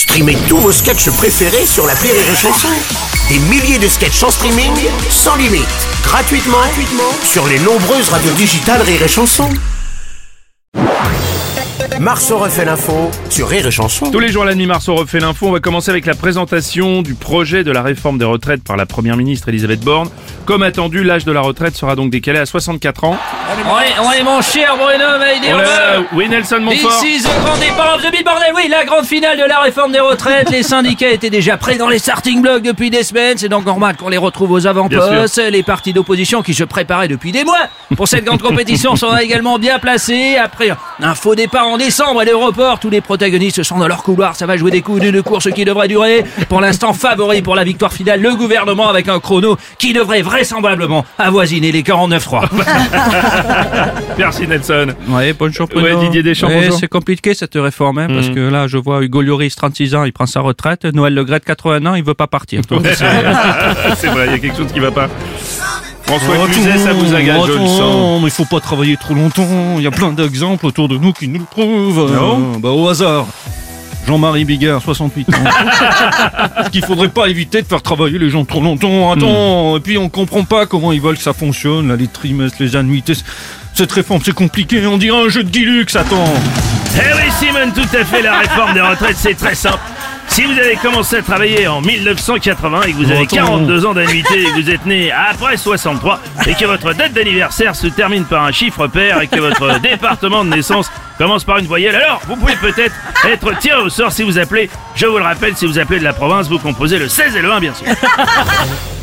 Streamez tous vos sketchs préférés sur la Rire et Chanson. Des milliers de sketchs en streaming, sans limite, gratuitement, gratuitement sur les nombreuses radios digitales Rire et Chanson. Marceau refait l'info sur Rire et Chanson. Tous les jours à la nuit, Marceau refait l'info. On va commencer avec la présentation du projet de la réforme des retraites par la première ministre Elisabeth Borne. Comme attendu, l'âge de la retraite sera donc décalé à 64 ans. Ouais, ouais, mon cher Bruno, mais Oh oui, Nelson Montfort. This is the grand départ of the bordel, oui, la grande finale de la réforme des retraites. Les syndicats étaient déjà prêts dans les starting blocks depuis des semaines. C'est donc normal qu'on les retrouve aux avant-postes. Les partis d'opposition qui se préparaient depuis des mois pour cette grande compétition sont également bien placés. Après un faux départ en décembre et le report, tous les protagonistes sont dans leur couloir. Ça va jouer des coups d'une course qui devrait durer. Pour l'instant, favori pour la victoire finale, le gouvernement avec un chrono qui devrait vraisemblablement avoisiner les 49-3. Merci Nelson. Ouais, bonjour Ouais, Didier Deschamps, Ouais. C'est compliqué cette réforme, hein, parce que là, je vois Hugo Lloris, 36 ans, il prend sa retraite. Noël Le Gret, 80 ans, il veut pas partir. C'est- vrai, il y a quelque chose qui va pas. François Oh, Cluzet, ça vous agace, je le sens. mais il faut pas travailler trop longtemps. Il y a plein d'exemples autour de nous qui nous le prouvent. Non Euh, bah, au hasard. Jean-Marie Bigard, 68 ans. Parce qu'il faudrait pas éviter de faire travailler les gens trop longtemps. Attends, et puis on comprend pas comment ils veulent que ça fonctionne, là, les trimestres, les annuités. Cette réforme, c'est compliqué. On dirait un jeu de Guilux, attends. Eh oui, Simon, tout à fait, la réforme des retraites, c'est très simple. Si vous avez commencé à travailler en 1980 et que vous avez Attends. 42 ans d'annuité et que vous êtes né après 63 et que votre date d'anniversaire se termine par un chiffre pair et que votre département de naissance commence par une voyelle, alors vous pouvez peut-être être tiré au sort si vous appelez, je vous le rappelle, si vous appelez de la province, vous composez le 16 et le 1 bien sûr.